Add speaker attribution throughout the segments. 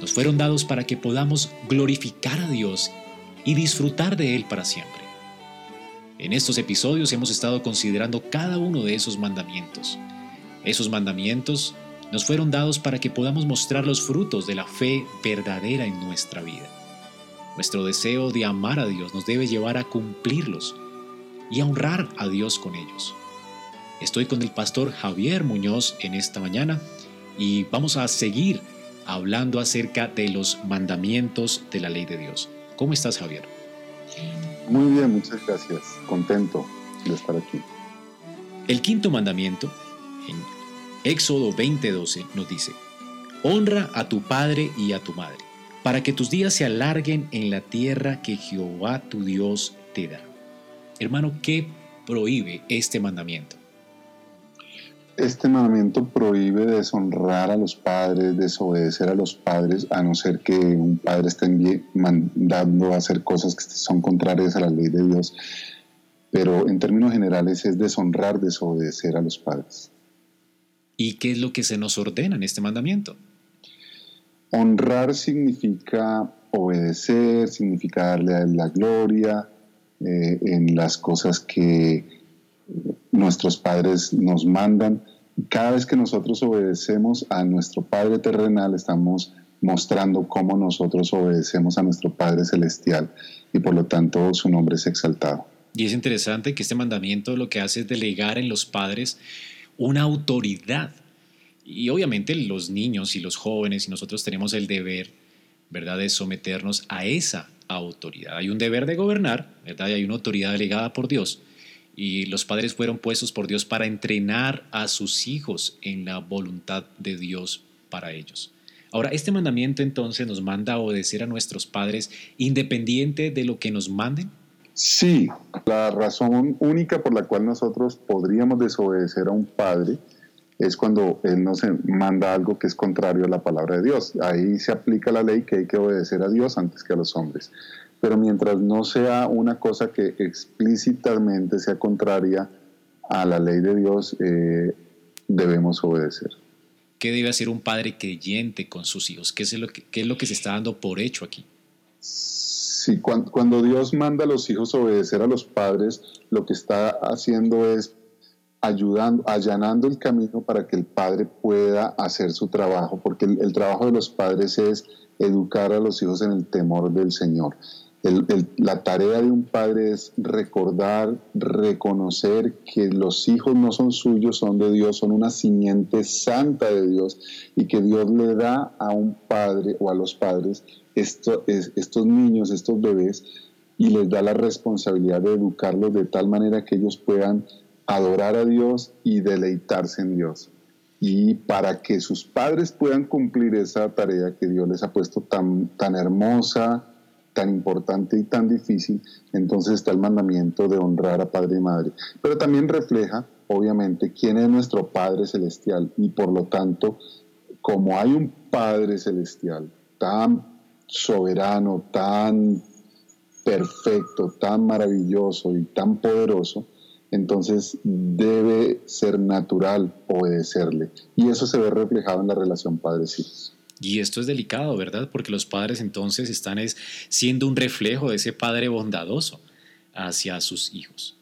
Speaker 1: nos fueron dados para que podamos glorificar a Dios y disfrutar de Él para siempre. En estos episodios hemos estado considerando cada uno de esos mandamientos. Esos mandamientos nos fueron dados para que podamos mostrar los frutos de la fe verdadera en nuestra vida. Nuestro deseo de amar a Dios nos debe llevar a cumplirlos y a honrar a Dios con ellos. Estoy con el pastor Javier Muñoz en esta mañana y vamos a seguir hablando acerca de los mandamientos de la ley de Dios. ¿Cómo estás, Javier?
Speaker 2: Muy bien, muchas gracias. Contento de estar aquí.
Speaker 1: El quinto mandamiento, en Éxodo 20:12, nos dice, Honra a tu padre y a tu madre, para que tus días se alarguen en la tierra que Jehová tu Dios te da. Hermano, ¿qué prohíbe este mandamiento?
Speaker 2: Este mandamiento prohíbe deshonrar a los padres, desobedecer a los padres, a no ser que un padre esté mandando a hacer cosas que son contrarias a la ley de Dios. Pero en términos generales es deshonrar, desobedecer a los padres.
Speaker 1: ¿Y qué es lo que se nos ordena en este mandamiento?
Speaker 2: Honrar significa obedecer, significa darle a la gloria eh, en las cosas que nuestros padres nos mandan. Cada vez que nosotros obedecemos a nuestro Padre terrenal, estamos mostrando cómo nosotros obedecemos a nuestro Padre celestial y por lo tanto su nombre es exaltado.
Speaker 1: Y es interesante que este mandamiento lo que hace es delegar en los padres una autoridad. Y obviamente los niños y los jóvenes y nosotros tenemos el deber, ¿verdad?, de someternos a esa autoridad. Hay un deber de gobernar, ¿verdad? Y hay una autoridad delegada por Dios y los padres fueron puestos por Dios para entrenar a sus hijos en la voluntad de Dios para ellos. Ahora, este mandamiento entonces nos manda a obedecer a nuestros padres independiente de lo que nos manden.
Speaker 2: Sí, la razón única por la cual nosotros podríamos desobedecer a un padre es cuando él nos manda algo que es contrario a la palabra de Dios. Ahí se aplica la ley que hay que obedecer a Dios antes que a los hombres pero mientras no sea una cosa que explícitamente sea contraria a la ley de Dios, eh, debemos obedecer.
Speaker 1: ¿Qué debe hacer un padre creyente con sus hijos? ¿Qué es lo que, es lo que se está dando por hecho aquí?
Speaker 2: Sí, cuando, cuando Dios manda a los hijos obedecer a los padres, lo que está haciendo es ayudando, allanando el camino para que el padre pueda hacer su trabajo, porque el trabajo de los padres es educar a los hijos en el temor del Señor la tarea de un padre es recordar, reconocer que los hijos no son suyos, son de Dios, son una simiente santa de Dios y que Dios le da a un padre o a los padres estos niños, estos bebés y les da la responsabilidad de educarlos de tal manera que ellos puedan adorar a Dios y deleitarse en Dios. Y para que sus padres puedan cumplir esa tarea que Dios les ha puesto tan, tan hermosa, tan importante y tan difícil, entonces está el mandamiento de honrar a padre y madre. Pero también refleja, obviamente, quién es nuestro Padre Celestial y por lo tanto, como hay un Padre Celestial tan soberano, tan perfecto, tan maravilloso y tan poderoso, entonces debe ser natural obedecerle. Y eso se ve reflejado en la relación padres-hijos.
Speaker 1: Y esto es delicado, ¿verdad? Porque los padres entonces están siendo un reflejo de ese padre bondadoso hacia sus hijos.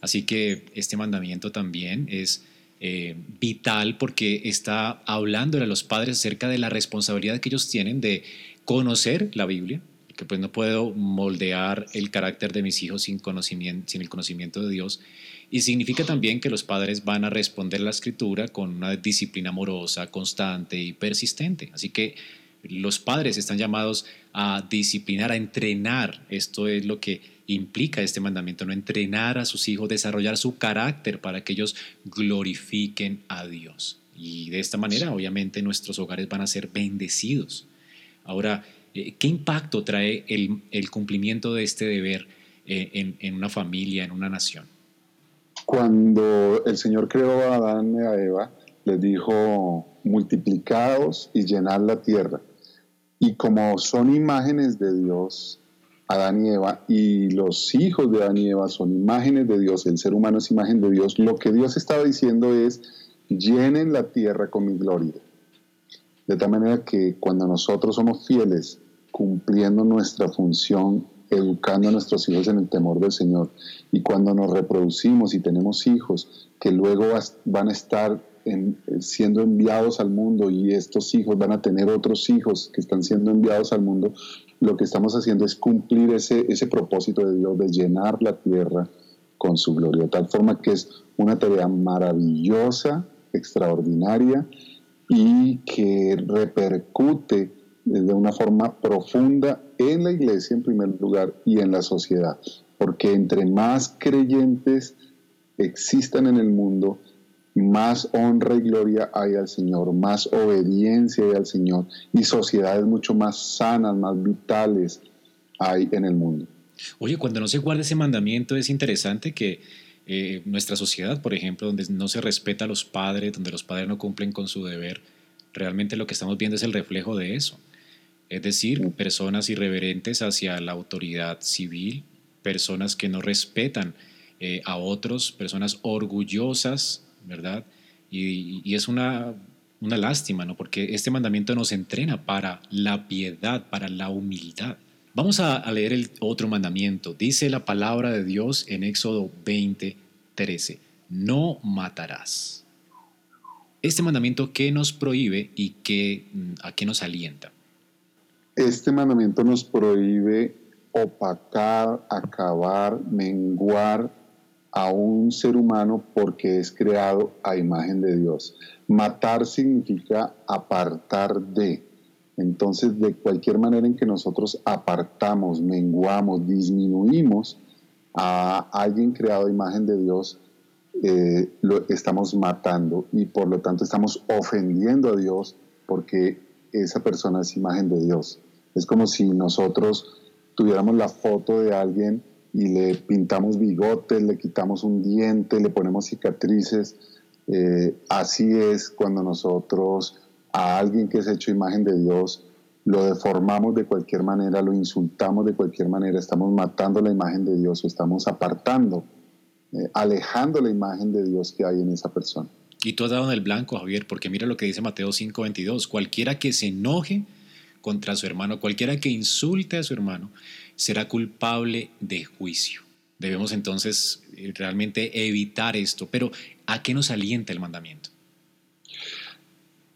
Speaker 1: Así que este mandamiento también es eh, vital porque está hablando a los padres acerca de la responsabilidad que ellos tienen de conocer la Biblia, que pues no puedo moldear el carácter de mis hijos sin, conocimiento, sin el conocimiento de Dios. Y significa también que los padres van a responder la escritura con una disciplina amorosa, constante y persistente. Así que los padres están llamados a disciplinar, a entrenar. Esto es lo que implica este mandamiento, no entrenar a sus hijos, desarrollar su carácter para que ellos glorifiquen a Dios. Y de esta manera, obviamente, nuestros hogares van a ser bendecidos. Ahora, ¿qué impacto trae el, cumplimiento de este deber eh, en, en una familia, en una nación?
Speaker 2: Cuando el Señor creó a Adán y a Eva, les dijo, multiplicados y llenad la tierra. Y como son imágenes de Dios, Adán y Eva, y los hijos de Adán y Eva son imágenes de Dios, el ser humano es imagen de Dios, lo que Dios estaba diciendo es, llenen la tierra con mi gloria. De tal manera que cuando nosotros somos fieles, cumpliendo nuestra función, educando a nuestros hijos en el temor del Señor, y cuando nos reproducimos y tenemos hijos que luego van a estar siendo enviados al mundo y estos hijos van a tener otros hijos que están siendo enviados al mundo, lo que estamos haciendo es cumplir ese, ese propósito de Dios de llenar la tierra con su gloria, de tal forma que es una tarea maravillosa, extraordinaria y que repercute de una forma profunda en la iglesia en primer lugar y en la sociedad, porque entre más creyentes existan en el mundo, más honra y gloria hay al Señor, más obediencia hay al Señor y sociedades mucho más sanas, más vitales hay en el mundo.
Speaker 1: Oye, cuando no se guarda ese mandamiento es interesante que eh, nuestra sociedad, por ejemplo, donde no se respeta a los padres, donde los padres no cumplen con su deber, realmente lo que estamos viendo es el reflejo de eso. Es decir, personas irreverentes hacia la autoridad civil, personas que no respetan eh, a otros, personas orgullosas ¿verdad? Y, es una, una lástima, ¿no? Porque este mandamiento nos entrena para la piedad, para la humildad. Vamos a, leer el otro mandamiento. Dice la palabra de Dios en Éxodo 20, 13. No matarás. Este mandamiento, ¿qué nos prohíbe y qué, a qué nos alienta?
Speaker 2: Este mandamiento nos prohíbe opacar, acabar, menguar a un ser humano porque es creado a imagen de Dios. Matar significa apartar de. Entonces, de cualquier manera en que nosotros apartamos, menguamos, disminuimos a alguien creado a imagen de Dios, eh, lo estamos matando y por lo tanto estamos ofendiendo a Dios porque esa persona es imagen de Dios. Es como si nosotros tuviéramos la foto de alguien y le pintamos bigotes, le quitamos un diente, le ponemos cicatrices. Eh, así es cuando nosotros a alguien que es hecho imagen de Dios lo deformamos de cualquier manera, lo insultamos de cualquier manera, estamos matando la imagen de Dios o estamos apartando, eh, alejando la imagen de Dios que hay en esa persona.
Speaker 1: Y tú has dado en el blanco, Javier, porque mira lo que dice Mateo 5:22, cualquiera que se enoje contra su hermano, cualquiera que insulte a su hermano, será culpable de juicio. Debemos entonces eh, realmente evitar esto. Pero ¿a qué nos alienta el mandamiento?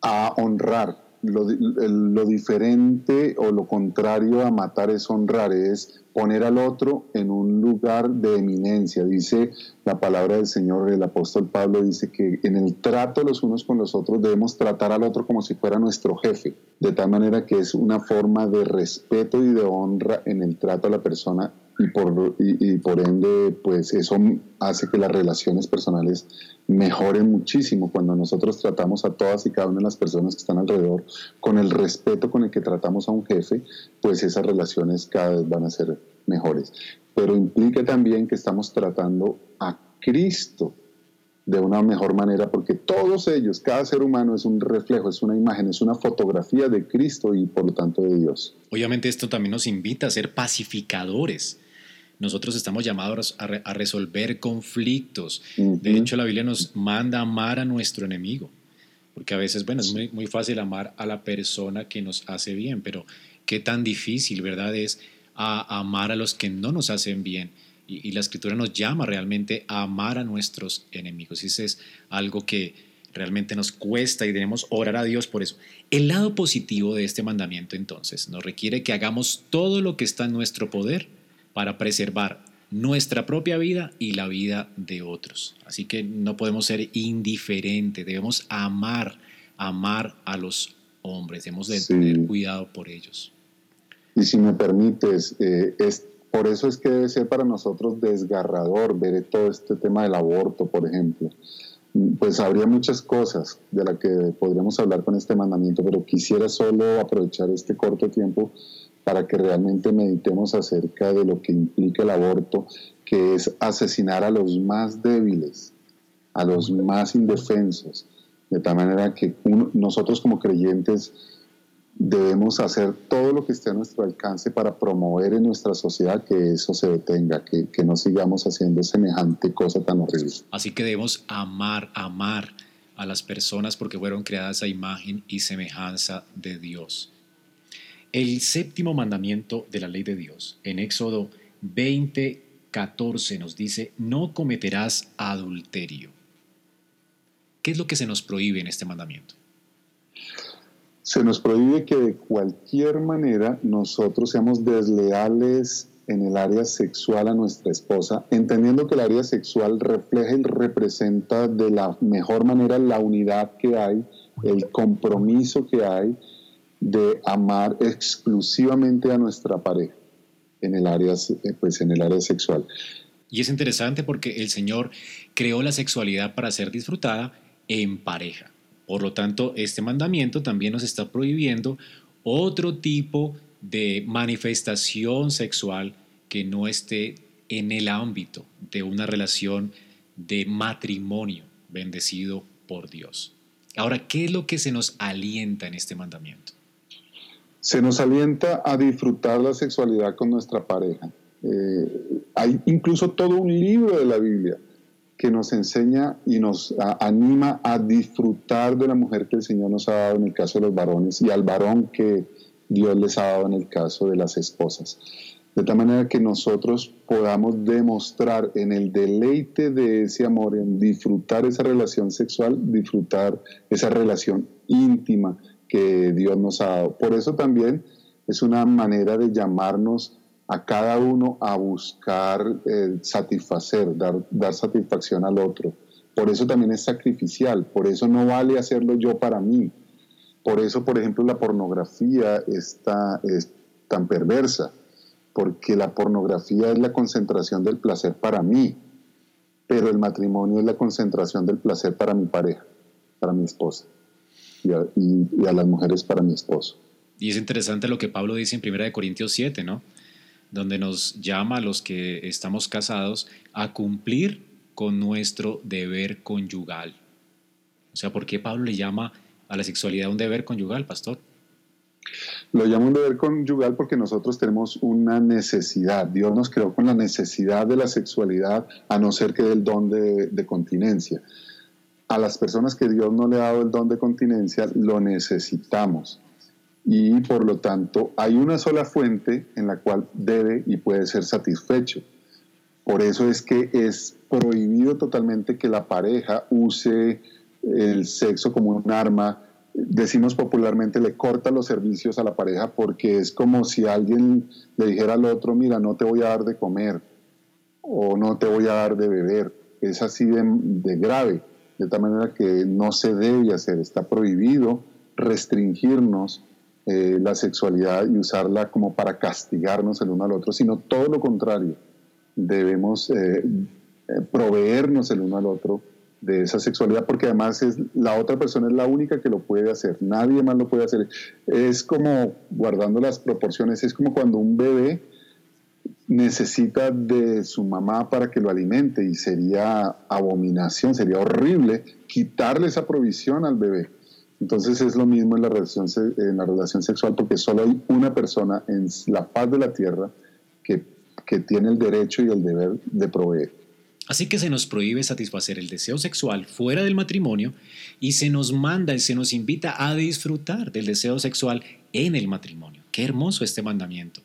Speaker 2: A honrar. Lo, lo, diferente o lo contrario a matar es honrar, es poner al otro en un lugar de eminencia. Dice la palabra del Señor, el apóstol Pablo dice que en el trato los unos con los otros debemos tratar al otro como si fuera nuestro jefe, de tal manera que es una forma de respeto y de honra en el trato a la persona y por, y, por ende, pues eso hace que las relaciones personales mejoren muchísimo cuando nosotros tratamos a todas y cada una de las personas que están alrededor con el respeto con el que tratamos a un jefe, pues esas relaciones cada vez van a ser mejores. Pero implica también que estamos tratando a Cristo de una mejor manera, porque todos ellos, cada ser humano es un reflejo, es una imagen, es una fotografía de Cristo y por lo tanto de Dios.
Speaker 1: Obviamente esto también nos invita a ser pacificadores nosotros estamos llamados a, resolver conflictos. De hecho, la Biblia nos manda amar a nuestro enemigo. Porque a veces, bueno, es muy, fácil amar a la persona que nos hace bien, pero qué tan difícil, ¿verdad? Es amar a los que no nos hacen bien y, la escritura nos llama realmente a amar a nuestros enemigos. Y eso es algo que realmente nos cuesta y debemos orar a Dios por eso. El lado positivo de este mandamiento entonces nos requiere que hagamos todo lo que está en nuestro poder para preservar nuestra propia vida y la vida de otros. Así que no podemos ser indiferentes, debemos amar, amar a los hombres, debemos de tener cuidado por ellos.
Speaker 2: Y si me permites, eh, es, por eso es que debe ser para nosotros desgarrador ver todo este tema del aborto, por ejemplo. Pues habría muchas cosas de las que podríamos hablar con este mandamiento, pero quisiera solo aprovechar este corto tiempo para que realmente meditemos acerca de lo que implica el aborto, que es asesinar a los más débiles, a los más indefensos, de tal manera que nosotros como creyentes debemos hacer todo lo que esté a nuestro alcance para promover en nuestra sociedad que eso se detenga, que, que no sigamos haciendo semejante cosa tan horrible.
Speaker 1: Así que debemos amar, amar a las personas porque fueron creadas a imagen y semejanza de Dios. El séptimo mandamiento de la ley de Dios, en Éxodo 20, 14, nos dice, no cometerás adulterio. ¿Qué es lo que se nos prohíbe en este mandamiento?
Speaker 2: Se nos prohíbe que de cualquier manera nosotros seamos desleales en el área sexual a nuestra esposa, entendiendo que el área sexual refleja y representa de la mejor manera la unidad que hay, el compromiso que hay, de amar exclusivamente a nuestra pareja en el área, eh, pues en el área sexual.
Speaker 1: Y es interesante porque el Señor creó la sexualidad para ser disfrutada en pareja. Por lo tanto, este mandamiento también nos está prohibiendo otro tipo de manifestación sexual que no esté en el ámbito de una relación de matrimonio bendecido por Dios. Ahora, ¿qué es lo que se nos alienta en este mandamiento?
Speaker 2: Se nos alienta a disfrutar la sexualidad con nuestra pareja. Eh, hay incluso todo un libro de la Biblia que nos enseña y nos anima a disfrutar de la mujer que el Señor nos ha dado en el caso de los varones y al varón que Dios les ha dado en el caso de las esposas. De tal manera que nosotros podamos demostrar en el deleite de ese amor, en disfrutar esa relación sexual, disfrutar esa relación íntima, Dios nos ha dado. Por eso también es una manera de llamarnos a cada uno a buscar eh, satisfacer, dar, dar satisfacción al otro. Por eso también es sacrificial, por eso no vale hacerlo yo para mí. Por eso, por ejemplo, la pornografía está, es tan perversa, porque la pornografía es la concentración del placer para mí, pero el matrimonio es la concentración del placer para mi pareja, para mi esposa y a, las mujeres para mi esposo.
Speaker 1: Y es interesante lo que Pablo dice en 1 Corintios 7, ¿no? Donde nos llama a los que estamos casados a cumplir con nuestro deber conyugal. O sea, ¿por qué Pablo le llama a la sexualidad un deber conyugal, pastor?
Speaker 2: Lo llama un deber conyugal porque nosotros tenemos una necesidad. Dios nos creó con la necesidad de la sexualidad, a no ser que del don de, de continencia a las personas que Dios no le ha dado el don de continencia, lo necesitamos. Y por lo tanto, hay una sola fuente en la cual debe y puede ser satisfecho. Por eso es que es prohibido totalmente que la pareja use el sexo como un arma. Decimos popularmente, le corta los servicios a la pareja porque es como si alguien le dijera al otro, mira, no te voy a dar de comer o no te voy a dar de beber. Es así de, de grave de tal manera que no se debe hacer, está prohibido restringirnos eh, la sexualidad y usarla como para castigarnos el uno al otro, sino todo lo contrario, debemos eh, eh, proveernos el uno al otro de esa sexualidad porque además es la otra persona es la única que lo puede hacer, nadie más lo puede hacer. Es como, guardando las proporciones, es como cuando un bebé necesita de su mamá para que lo alimente y sería abominación, sería horrible quitarle esa provisión al bebé. Entonces es lo mismo en la relación, en la relación sexual porque solo hay una persona en la paz de la tierra que, que tiene el derecho y el deber de proveer.
Speaker 1: Así que se nos prohíbe satisfacer el deseo sexual fuera del matrimonio y se nos manda y se nos invita a disfrutar del deseo sexual en el matrimonio. Qué hermoso este mandamiento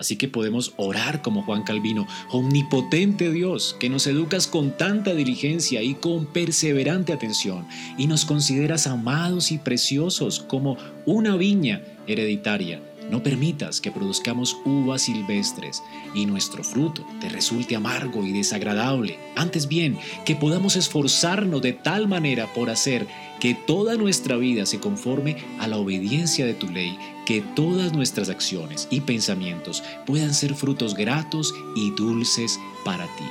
Speaker 1: Así que podemos orar como Juan Calvino, omnipotente Dios, que nos educas con tanta diligencia y con perseverante atención, y nos consideras amados y preciosos como una viña hereditaria. No permitas que produzcamos uvas silvestres y nuestro fruto te resulte amargo y desagradable. Antes bien, que podamos esforzarnos de tal manera por hacer que toda nuestra vida se conforme a la obediencia de tu ley, que todas nuestras acciones y pensamientos puedan ser frutos gratos y dulces para ti.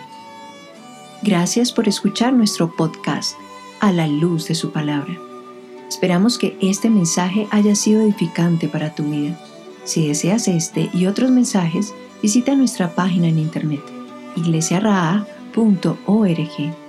Speaker 3: Gracias por escuchar nuestro podcast a la luz de su palabra. Esperamos que este mensaje haya sido edificante para tu vida. Si deseas este y otros mensajes, visita nuestra página en internet iglesiaraa.org.